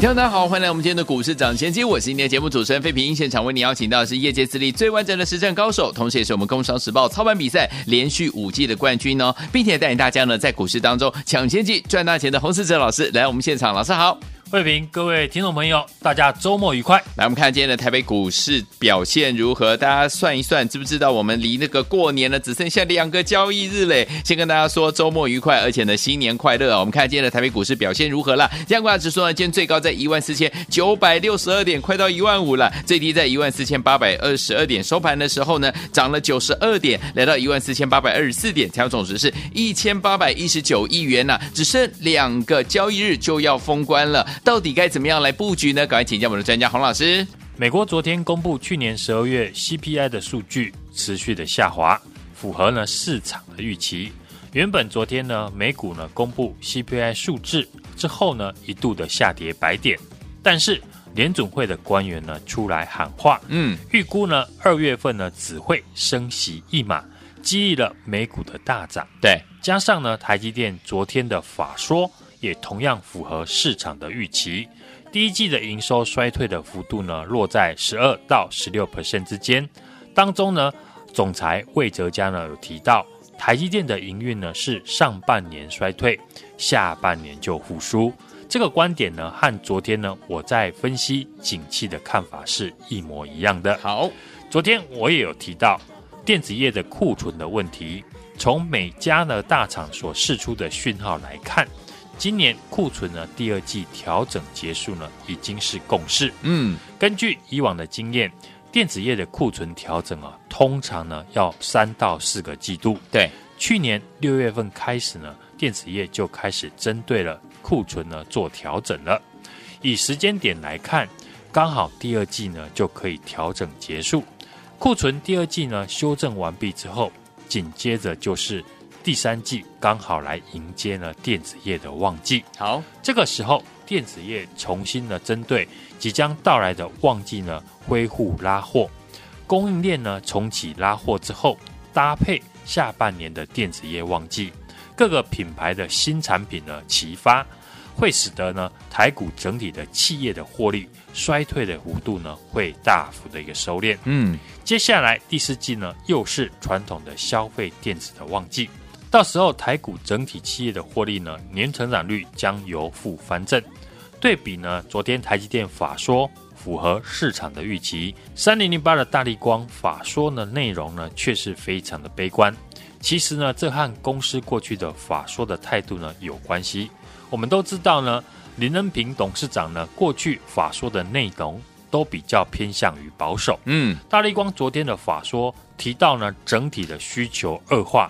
听众大家好，欢迎来我们今天的股市涨先机，我是今天的节目主持人费平，现场为你邀请到的是业界资历最完整的实战高手，同时也是我们工商时报操盘比赛连续五季的冠军哦，并且带领大家呢在股市当中抢先机赚大钱的洪思哲老师来我们现场，老师好。慧平，各位听众朋友，大家周末愉快。来，我们看今天的台北股市表现如何？大家算一算，知不知道我们离那个过年呢只剩下两个交易日嘞？先跟大家说周末愉快，而且呢新年快乐啊！我们看今天的台北股市表现如何了？加权指数呢，今天最高在一万四千九百六十二点，快到一万五了；最低在一万四千八百二十二点，收盘的时候呢，涨了九十二点，来到一万四千八百二十四点，成交总值是一千八百一十九亿元呐、只剩两个交易日就要封关了。到底该怎么样来布局呢？赶快请教我们的专家洪老师。美国昨天公布去年十二月 CPI 的数据持续的下滑，符合呢市场的预期。原本昨天呢美股呢公布 CPI 数字之后呢一度的下跌百点，但是联总会的官员呢出来喊话，嗯，预估呢二月份呢只会升息一码，激励了美股的大涨。对，加上呢台积电昨天的法说。也同样符合市场的预期，第一季的营收衰退的幅度呢，落在十二到十六 percent 之间。当中呢，总裁魏哲嘉呢有提到，台积电的营运呢是上半年衰退，下半年就复苏。这个观点呢，和昨天呢我在分析景气的看法是一模一样的。好，昨天我也有提到电子业的库存的问题，从每家呢大厂所释出的讯号来看。今年库存呢，第二季调整结束呢，已经是共识。嗯，根据以往的经验，电子业的库存调整啊，通常呢要三到四个季度。对，去年六月份开始呢，电子业就开始针对了库存呢做调整了。以时间点来看，刚好第二季呢就可以调整结束。库存第二季呢修正完毕之后，紧接着就是。第三季刚好来迎接呢电子业的旺季，好，这个时候电子业重新呢针对即将到来的旺季呢恢复拉货，供应链呢重启拉货之后，搭配下半年的电子业旺季，各个品牌的新产品呢齐发，会使得呢台股整体的企业的获利衰退的幅度呢会大幅的一个收敛。嗯，接下来第四季呢又是传统的消费电子的旺季。到时候台股整体企业的获利呢，年成长率将由负翻正。对比呢，昨天台积电法说符合市场的预期，三零零八的大力光法说呢内容呢却是非常的悲观。其实呢，这和公司过去的法说的态度呢有关系。我们都知道呢，林恩平董事长呢过去法说的内容都比较偏向于保守。嗯，大力光昨天的法说提到呢，整体的需求恶化。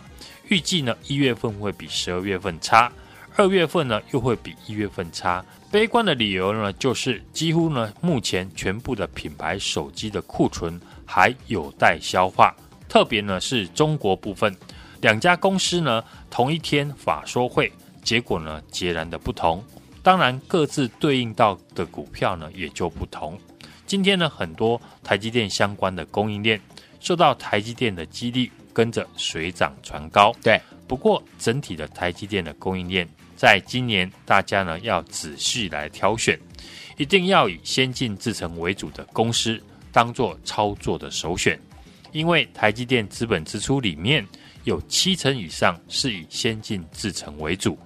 预计呢，一月份会比十二月份差，二月份呢又会比一月份差。悲观的理由呢，就是几乎呢目前全部的品牌手机的库存还有待消化，特别呢是中国部分，两家公司呢同一天法说会，结果呢截然的不同，当然各自对应到的股票呢也就不同。今天呢很多台积电相关的供应链受到台积电的激励。跟着水涨船高，对。不过整体的台积电的供应链，在今年大家呢要仔细来挑选，一定要以先进制程为主的公司当做操作的首选，因为台积电资本支出里面有七成以上是以先进制程为主，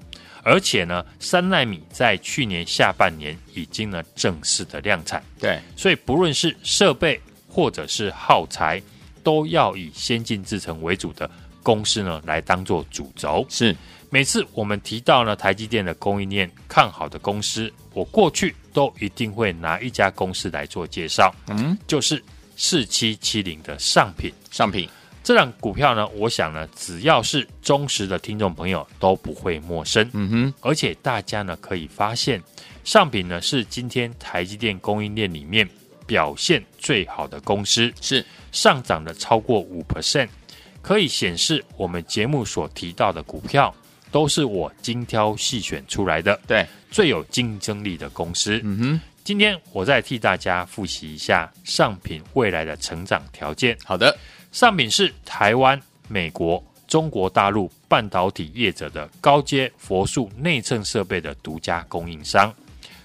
而且呢三纳米在去年下半年已经呢正式的量产，对。所以不论是设备或者是耗材。都要以先进制程为主的公司呢，来当做主轴。是，每次我们提到呢台积电的供应链看好的公司，我过去都一定会拿一家公司来做介绍。嗯，就是四七七零的上品。上品这档股票呢，我想呢，只要是忠实的听众朋友都不会陌生。嗯哼，而且大家呢可以发现，上品呢是今天台积电供应链里面。表现最好的公司，是上涨了超过五 percent，可以显示我们节目所提到的股票都是我精挑细选出来的，对，最有竞争力的公司。嗯哼，今天我再替大家复习一下上品未来的成长条件。好的，上品是台湾、美国、中国大陆半导体业者的高阶佛数内衬设备的独家供应商。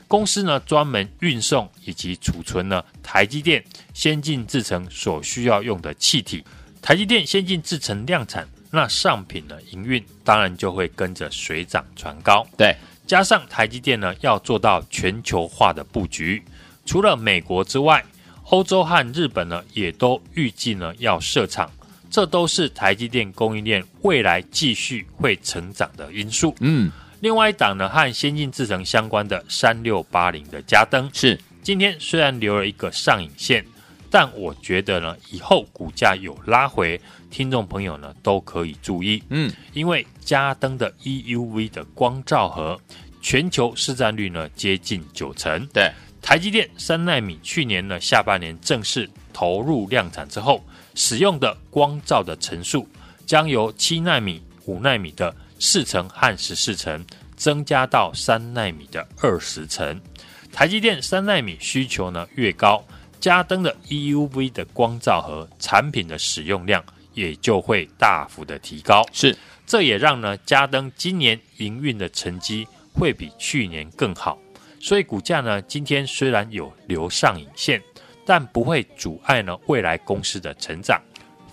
公司呢，专门运送以及储存呢台积电先进制程所需要用的气体。台积电先进制程量产，那上品呢营运当然就会跟着水涨船高。对，加上台积电呢要做到全球化的布局，除了美国之外，欧洲和日本呢也都预计呢要设厂，这都是台积电供应链未来继续会成长的因素。嗯。另外一档呢，和先进制程相关的三六八零的嘉登。是。今天虽然留了一个上影线，但我觉得呢，以后股价有拉回，听众朋友呢都可以注意，嗯，因为嘉登的 EUV 的光照盒全球市占率呢接近九成，对，台积电三纳米去年呢下半年正式投入量产之后，使用的光照的层数将由七纳米、五纳米的。四层和十四层增加到三纳米的二十层，台积电三纳米需求呢越高，嘉登的 EUV 的光照和产品的使用量也就会大幅的提高。是，这也让呢嘉登今年营运的成绩会比去年更好。所以股价呢今天虽然有留上影线，但不会阻碍呢未来公司的成长，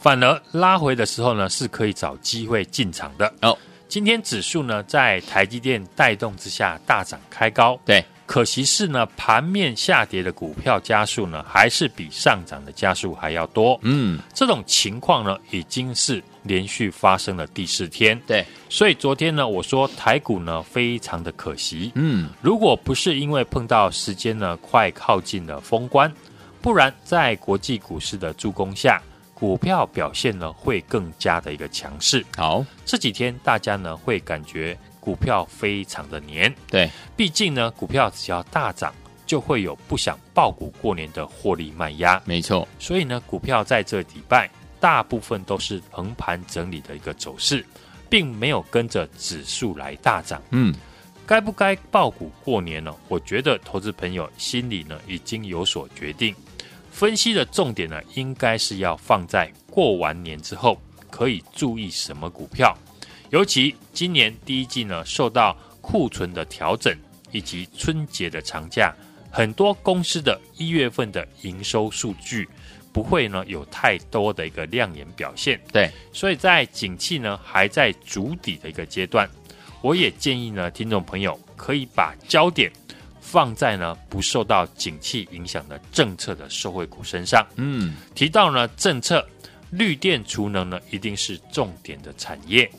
反而拉回的时候呢是可以找机会进场的哦。今天指数呢，在台积电带动之下大涨开高。对，可惜是呢，盘面下跌的股票加速呢，还是比上涨的加速还要多。嗯，这种情况呢，已经是连续发生了第四天。对，所以昨天呢，我说台股呢，非常的可惜。嗯，如果不是因为碰到时间呢，快靠近了封关，不然在国际股市的助攻下。股票表现呢会更加的一个强势。好，这几天大家呢会感觉股票非常的黏。对，毕竟呢股票只要大涨，就会有不想爆股过年的获利卖压。没错，所以呢股票在这礼拜大部分都是横盘整理的一个走势，并没有跟着指数来大涨。嗯，该不该爆股过年呢？我觉得投资朋友心里呢已经有所决定。分析的重点呢，应该是要放在过完年之后可以注意什么股票。尤其今年第一季呢，受到库存的调整以及春节的长假，很多公司的一月份的营收数据不会呢有太多的一个亮眼表现。对，所以在景气呢还在筑底的一个阶段，我也建议呢听众朋友可以把焦点。放在呢不受到景气影响的政策的受惠股身上。嗯，提到呢政策，绿电储能呢一定是重点的产业。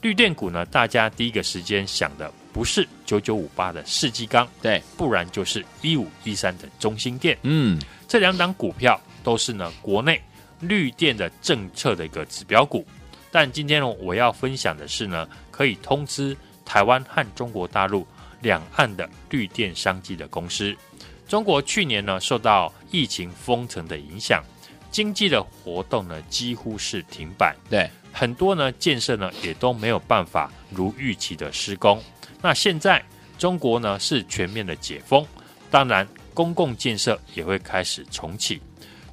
绿电股呢，大家第一个时间想的不是九九五八的世纪钢，对，不然就是一五一三的中兴电。嗯，这两档股票都是呢国内绿电的政策的一个指标股。但今天呢，我要分享的是呢，可以通知台湾和中国大陆。两岸的绿电商机的公司，中国去年呢受到疫情封城的影响，经济的活动呢几乎是停摆，对，很多呢建设呢也都没有办法如预期的施工。那现在中国呢是全面的解封，当然公共建设也会开始重启。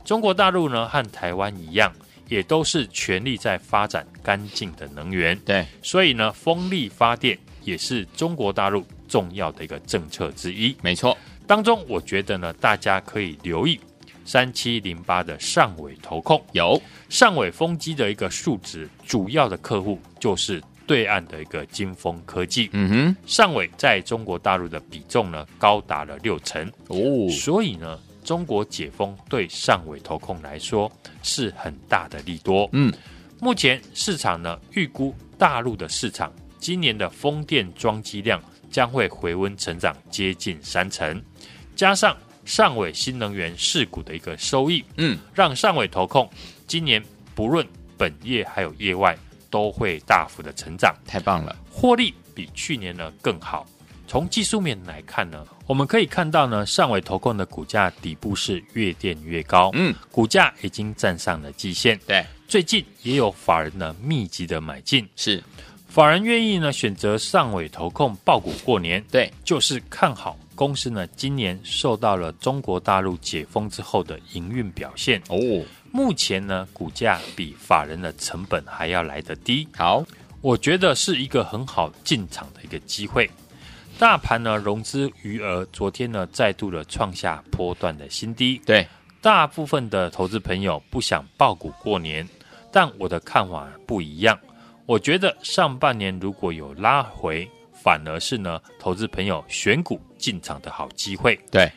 中国大陆呢和台湾一样，也都是全力在发展干净的能源，对，所以呢风力发电也是中国大陆。重要的一个政策之一，没错。当中，我觉得呢，大家可以留意三七零八的上尾投控，有上尾风机的一个数值，主要的客户就是对岸的一个金风科技。嗯哼，上尾在中国大陆的比重呢，高达了六成哦。所以呢，中国解封对上尾投控来说是很大的利多。嗯，目前市场呢，预估大陆的市场今年的风电装机量。将会回温成长接近三成，加上上尾新能源市股的一个收益，嗯，让上尾投控今年不论本业还有业外都会大幅的成长，太棒了，获利比去年呢更好。从技术面来看呢，我们可以看到呢，上尾投控的股价底部是越垫越高，嗯，股价已经站上了季线。对，最近也有法人呢密集的买进，是法人愿意呢选择上尾投控爆股过年，对，就是看好公司呢今年受到了中国大陆解封之后的营运表现。哦，目前呢股价比法人的成本还要来得低，好，我觉得是一个很好进场的一个机会。大盘呢，融资余额昨天呢，再度的创下波段的新低。对，大部分的投资朋友不想爆股过年，但我的看法不一样。我觉得上半年如果有拉回，反而是呢，投资朋友选股进场的好机会。对，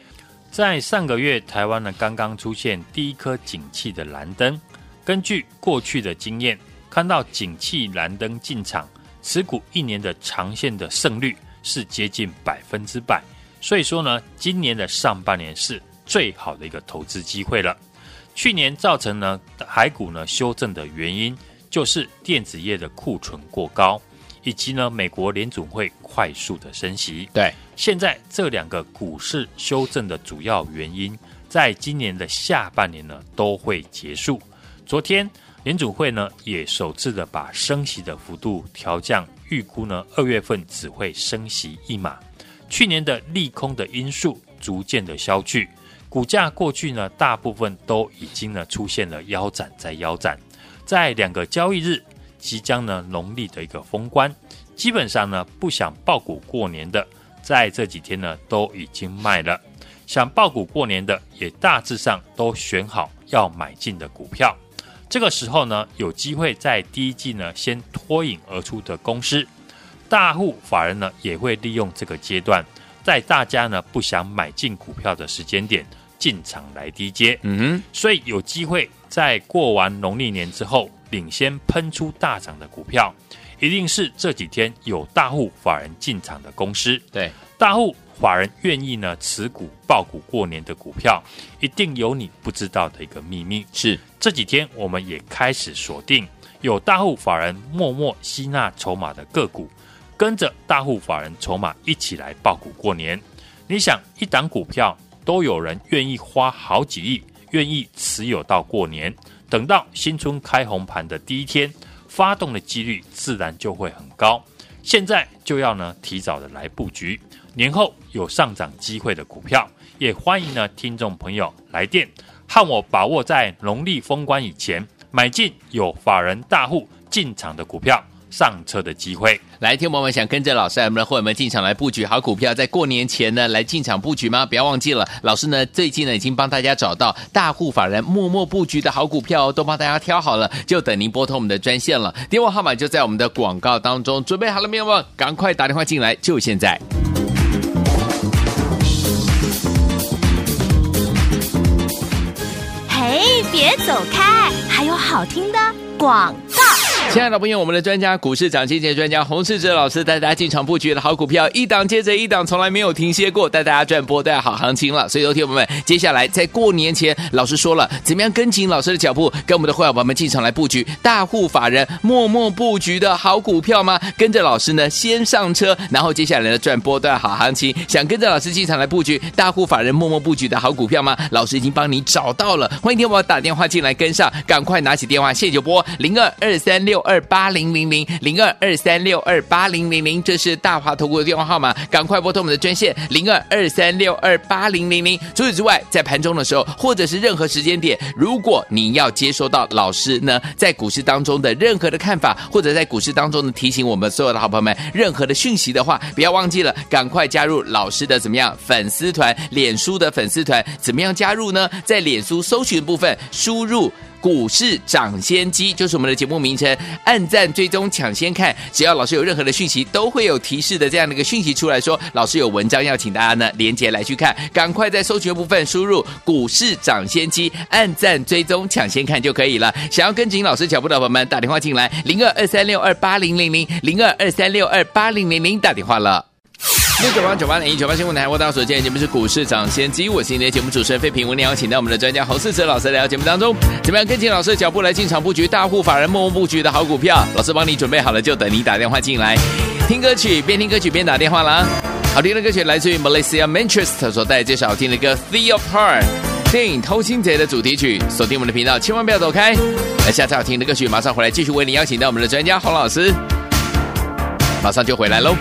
在上个月，台湾呢刚刚出现第一颗景气的蓝灯。根据过去的经验，看到景气蓝灯进场，持股一年的长线的胜率。是接近百分之百，所以说呢，今年的上半年是最好的一个投资机会了。去年造成呢海股呢修正的原因，就是电子业的库存过高，以及呢美国联总会快速的升息。对，现在这两个股市修正的主要原因，在今年的下半年呢都会结束。昨天联总会呢也首次的把升息的幅度调降。预估呢，二月份只会升息一码。去年的利空的因素逐渐的消去，股价过去呢，大部分都已经呢出现了腰斩再腰斩。在两个交易日即将呢农历的一个封关，基本上呢不想爆股过年的，在这几天呢都已经卖了；想爆股过年的，也大致上都选好要买进的股票。这个时候呢，有机会在第一季呢先脱颖而出的公司，大户法人呢也会利用这个阶段，在大家呢不想买进股票的时间点进场来低接。嗯哼，所以有机会在过完农历年之后领先喷出大涨的股票，一定是这几天有大户法人进场的公司。对，大户。法人愿意呢持股爆股过年的股票，一定有你不知道的一个秘密。是这几天我们也开始锁定有大户法人默默吸纳筹码的个股，跟着大户法人筹码一起来爆股过年。你想一档股票都有人愿意花好几亿，愿意持有到过年，等到新春开红盘的第一天，发动的几率自然就会很高。现在就要呢提早的来布局。年后有上涨机会的股票，也欢迎呢听众朋友来电，和我把握在农历封关以前买进有法人大户进场的股票。上车的机会，来，听友们想跟着老师，我们的伙伴们进场来布局好股票，在过年前呢来进场布局吗？不要忘记了，老师呢最近呢已经帮大家找到大户法人默默布局的好股票哦，都帮大家挑好了，就等您拨通我们的专线了。电话号码就在我们的广告当中，准备好了没有？赶快打电话进来，就现在。嘿，别走开，还有好听的广告。亲爱的朋友，我们的专家股市涨跌跌专家洪世哲老师带大家进场布局的好股票，一档接着一档，从来没有停歇过，带大家赚波段好行情了。所以，有听友们，接下来在过年前，老师说了，怎么样跟紧老师的脚步，跟我们的会员朋友们进场来布局大户法人默默布局的好股票吗？跟着老师呢，先上车，然后接下来呢，赚波段好行情。想跟着老师进场来布局大户法人默默布局的好股票吗？老师已经帮你找到了，欢迎听我打电话进来跟上，赶快拿起电话，现在就拨零二二三六。六二八零零零零二二三六二八零零零，这是大华投顾的电话号码，赶快拨通我们的专线零二二三六二八零零零。除此之外，在盘中的时候，或者是任何时间点，如果你要接收到老师呢在股市当中的任何的看法，或者在股市当中的提醒我们所有的好朋友们任何的讯息的话，不要忘记了，赶快加入老师的怎么样粉丝团，脸书的粉丝团，怎么样加入呢？在脸书搜寻部分输入。股市涨先机就是我们的节目名称，按赞追踪抢先看，只要老师有任何的讯息，都会有提示的这样的一个讯息出来说，老师有文章要请大家呢连接来去看，赶快在搜寻部分输入股市涨先机，按赞追踪抢先看就可以了。想要跟紧老师脚步的朋友们，打电话进来零二二三六二八零零零零二二三六二八零零零打电话了。六九八九八零一九八新闻台，我大所见，节目是股市涨先机，我是今天的节目主持人费平，我们邀请到我们的专家洪士哲老师来到节目当中，怎么样跟紧老师的脚步来进场布局大户法人默默布局的好股票？老师帮你准备好了，就等你打电话进来，听歌曲边听歌曲边打电话啦。好听的歌曲来自于 Malaysia Manchester 所带来这首好听的歌《The Apart》，电影《偷心贼》的主题曲。锁定我们的频道，千万不要走开。来，下次好听的歌曲马上回来，继续为您邀请到我们的专家洪老师，马上就回来喽。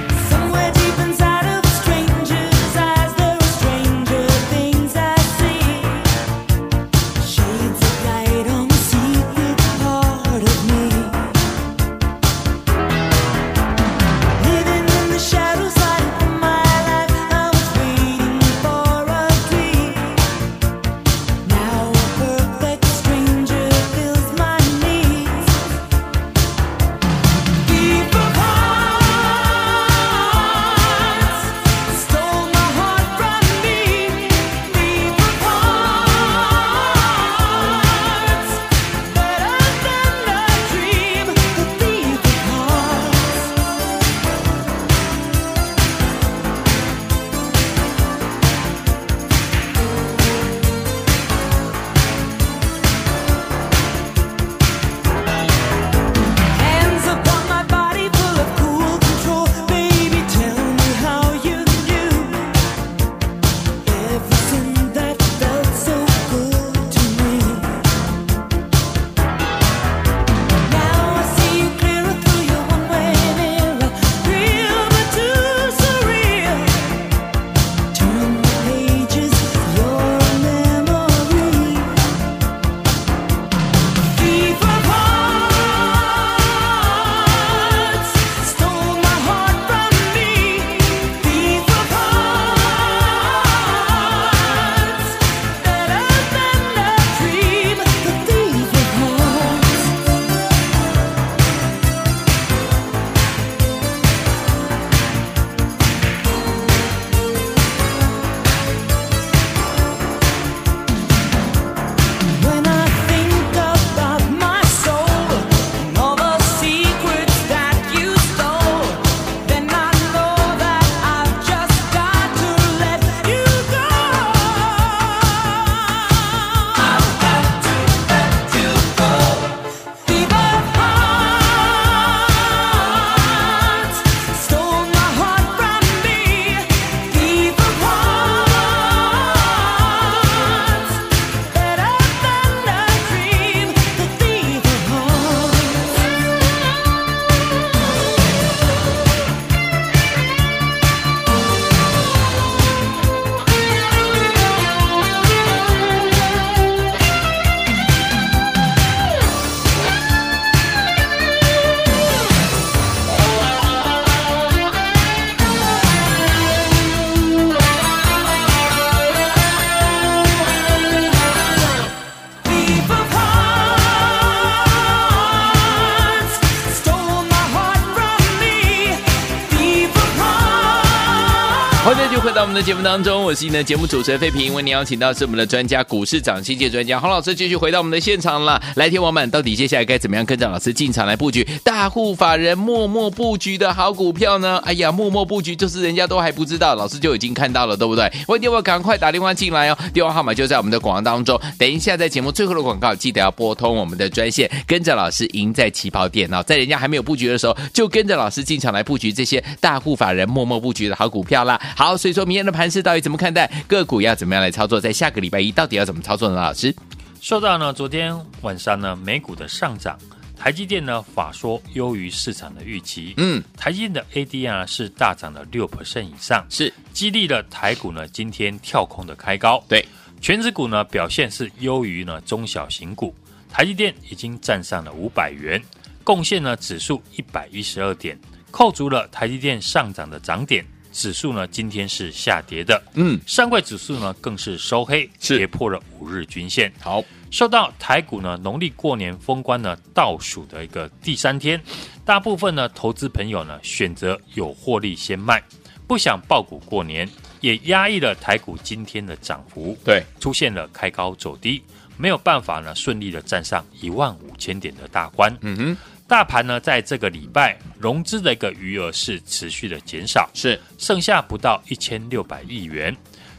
到我们的节目当中，我是你的节目主持人费平。为您邀请到是我们的专家，股市涨薪界专家洪老师，继续回到我们的现场了。来，听王们，到底接下来该怎么样跟着老师进场来布局大户法人默默布局的好股票呢？哎呀，默默布局就是人家都还不知道，老师就已经看到了，对不对？欢迎电话赶快打电话进来哦，电话号码就在我们的广告当中。等一下在节目最后的广告，记得要拨通我们的专线，跟着老师赢在起跑点哦，在人家还没有布局的时候，就跟着老师进场来布局这些大户法人默默布局的好股票啦。好，所以说明天的盘势到底怎么看待？个股要怎么样来操作？在下个礼拜一到底要怎么操作呢？老师，说到呢昨天晚上呢美股的上涨，台积电呢法说优于市场的预期，嗯，台积电的 ADR 是大涨了六 percent 以上，是激励了台股呢今天跳空的开高，对，全指股呢表现是优于呢中小型股，台积电已经站上了五百元，贡献呢指数一百一十二点，扣除了台积电上涨的涨点。指数呢，今天是下跌的。嗯，上柜指数呢，更是收黑，跌破了五日均线。好，受到台股呢农历过年封关呢倒数的一个第三天，大部分呢投资朋友呢选择有获利先卖，不想爆股过年，也压抑了台股今天的涨幅。对，出现了开高走低，没有办法呢顺利的站上一万五千点的大关。嗯哼。大盘呢，在这个礼拜融资的一个余额是持续的减少，是剩下不到一千六百亿元，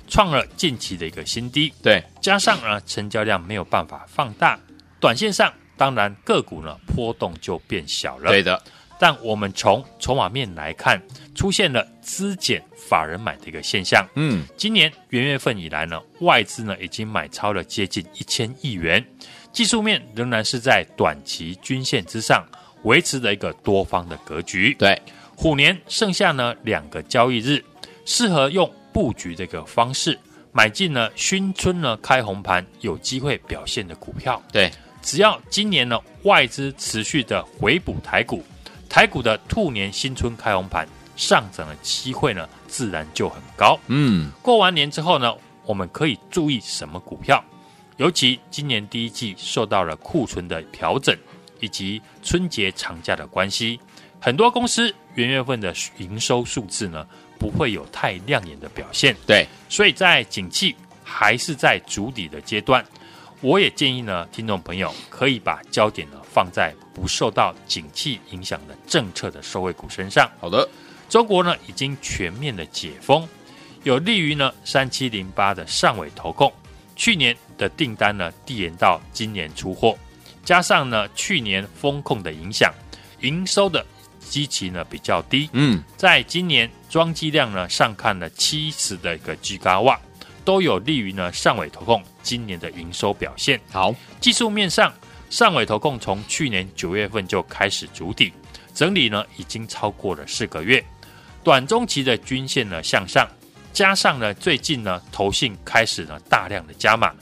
创了近期的一个新低。对，加上呢，成交量没有办法放大，短线上当然个股呢波动就变小了。对的，但我们从筹码面来看，出现了资减法人买的一个现象。嗯，今年元月份以来呢，外资呢已经买超了接近一千亿元，技术面仍然是在短期均线之上维持的一个多方的格局。对，虎年剩下呢两个交易日，适合用布局这个方式买进呢新春呢开红盘有机会表现的股票。对，只要今年呢外资持续的回补台股，台股的兔年新春开红盘上涨的机会呢自然就很高。嗯，过完年之后呢，我们可以注意什么股票？尤其今年第一季受到了库存的调整，以及春节长假的关系，很多公司元月份的营收数字呢不会有太亮眼的表现。对，所以在景气还是在筑底的阶段，我也建议呢，听众朋友可以把焦点呢放在不受到景气影响的政策的受惠股身上。好的，中国呢已经全面的解封，有利于呢三七零八的上尾投控，去年的订单呢递延到今年出货，加上呢去年风控的影响，营收的基期呢比较低。嗯，在今年装机量呢上看了七十的一个 Giga 瓦，都有利于呢上尾投控今年的营收表现。好，技术面上，上尾投控从去年九月份就开始筑底整理呢，已经超过了四个月。短中期的均线呢向上，加上呢最近呢投信开始呢大量的加码，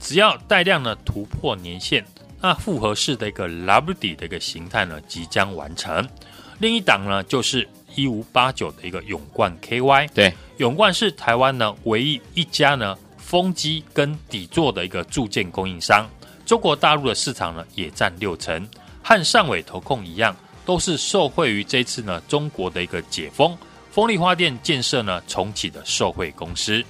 只要带量呢突破年线，那复合式的一个 W 底的一个形态呢即将完成。另一档呢就是一五八九的一个永冠 KY，对，永冠是台湾呢唯一一家呢风机跟底座的一个铸件供应商，中国大陆的市场呢也占六成，和上尾投控一样。都是受惠于这次呢中国的一个解封，风力发电建设呢重启的受惠公司，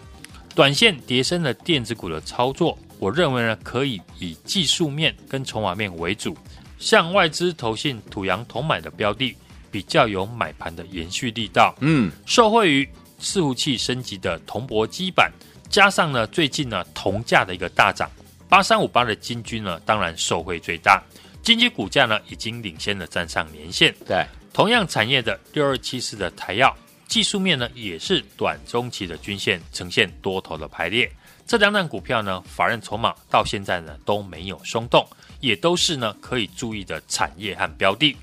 短线跌升的电子股的操作，我认为呢可以以技术面跟筹码面为主，像外资投信土洋同买的标的，比较有买盘的延续力道。嗯，受惠于伺服器升级的铜箔基板，加上呢最近呢铜价的一个大涨，八三五八的金军呢当然受惠最大。金鸡股价呢，已经领先的站上年线。对，同样产业的六二七四的台药，技术面呢也是短中期的均线呈现多头的排列。这两档股票呢，法人筹码到现在呢都没有松动，也都是呢可以注意的产业和标的。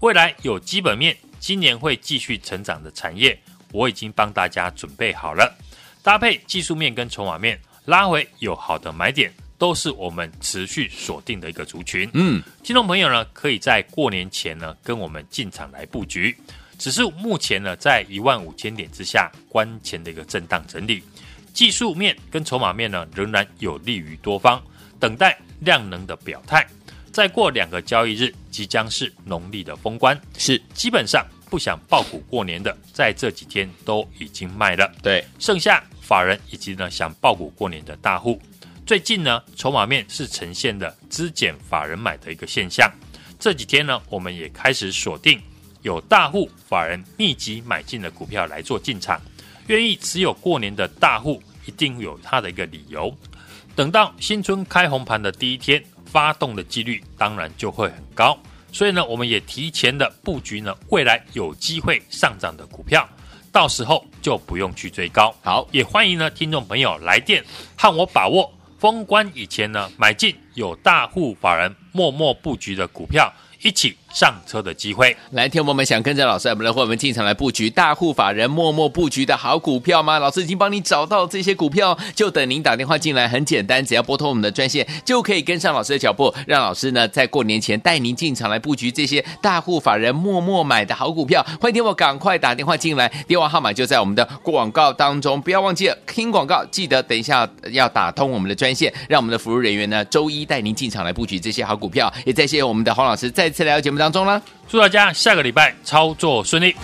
未来有基本面，今年会继续成长的产业，我已经帮大家准备好了，搭配技术面跟筹码面，拉回有好的买点。都是我们持续锁定的一个族群。嗯，听众朋友呢，可以在过年前呢跟我们进场来布局。只是目前呢，在一万五千点之下，关前的一个震荡整理，技术面跟筹码面呢，仍然有利于多方，等待量能的表态。再过两个交易日，即将是农历的封关，是基本上不想爆股过年的，在这几天都已经卖了。对，剩下法人以及呢想爆股过年的大户。最近呢，筹码面是呈现的资减法人买的一个现象。这几天呢，我们也开始锁定有大户法人密集买进的股票来做进场。愿意持有过年的大户，一定有他的一个理由。等到新春开红盘的第一天，发动的几率当然就会很高。所以呢，我们也提前的布局呢，未来有机会上涨的股票，到时候就不用去追高。好，也欢迎呢听众朋友来电和我把握。封关以前呢，买进有大户法人默默布局的股票，一起上车的机会。来，听我们想跟着老师，我们来和我们进场来布局大户法人默默布局的好股票吗？老师已经帮你找到这些股票，就等您打电话进来，很简单，只要拨通我们的专线，就可以跟上老师的脚步，让老师呢在过年前带您进场来布局这些大户法人默默买的好股票。欢迎听我赶快打电话进来，电话号码就在我们的广告当中，不要忘记了听广告，记得等一下要打通我们的专线，让我们的服务人员呢周一带您进场来布局这些好股票。也再谢谢我们的黄老师再次来到节目当中啦。祝大家下个礼拜操作顺利。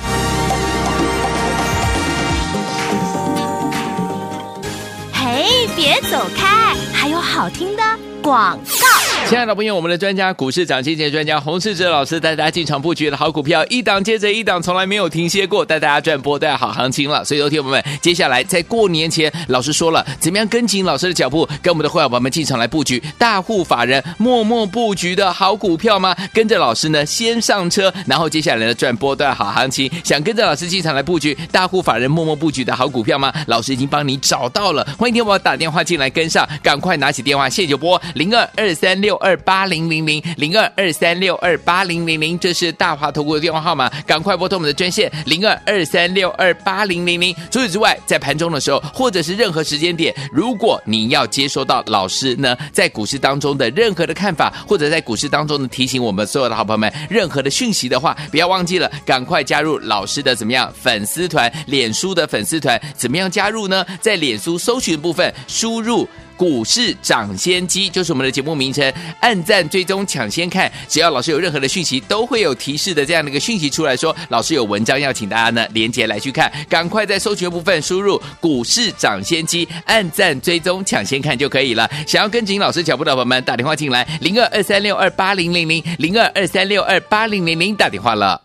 嘿，别走开，还有好听的广告。亲爱的朋友我们的专家股市涨跌跌专家洪世哲老师带大家进场布局的好股票，一档接着一档，从来没有停歇过，带大家赚波段好行情了。所以，有听我们，接下来在过年前，老师说了，怎么样跟紧老师的脚步，跟我们的会员朋友们进场来布局大户法人默默布局的好股票吗？跟着老师呢，先上车，然后接下来呢，赚波段好行情。想跟着老师进场来布局大户法人默默布局的好股票吗？老师已经帮你找到了，欢迎听我打电话进来跟上，赶快拿起电话，谢九波零二二三六六。二八零零零零二二三六二八零零零，这是大华投顾的电话号码，赶快拨通我们的专线零二二三六二八零零零。除此之外，在盘中的时候，或者是任何时间点，如果你要接收到老师呢在股市当中的任何的看法，或者在股市当中的提醒我们所有的好朋友们任何的讯息的话，不要忘记了，赶快加入老师的怎么样粉丝团，脸书的粉丝团，怎么样加入呢？在脸书搜寻部分输入。股市抢先机就是我们的节目名称，按赞追踪抢先看，只要老师有任何的讯息，都会有提示的这样的一个讯息出来说，老师有文章要请大家呢连接来去看，赶快在搜寻部分输入股市抢先机，按赞追踪抢先看就可以了。想要跟紧老师脚步的朋友们，打电话进来零二二三六二八零零零零二二三六二八零零零打电话了。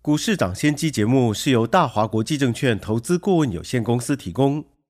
股市涨先机节目是由大华国际证券投资顾问有限公司提供。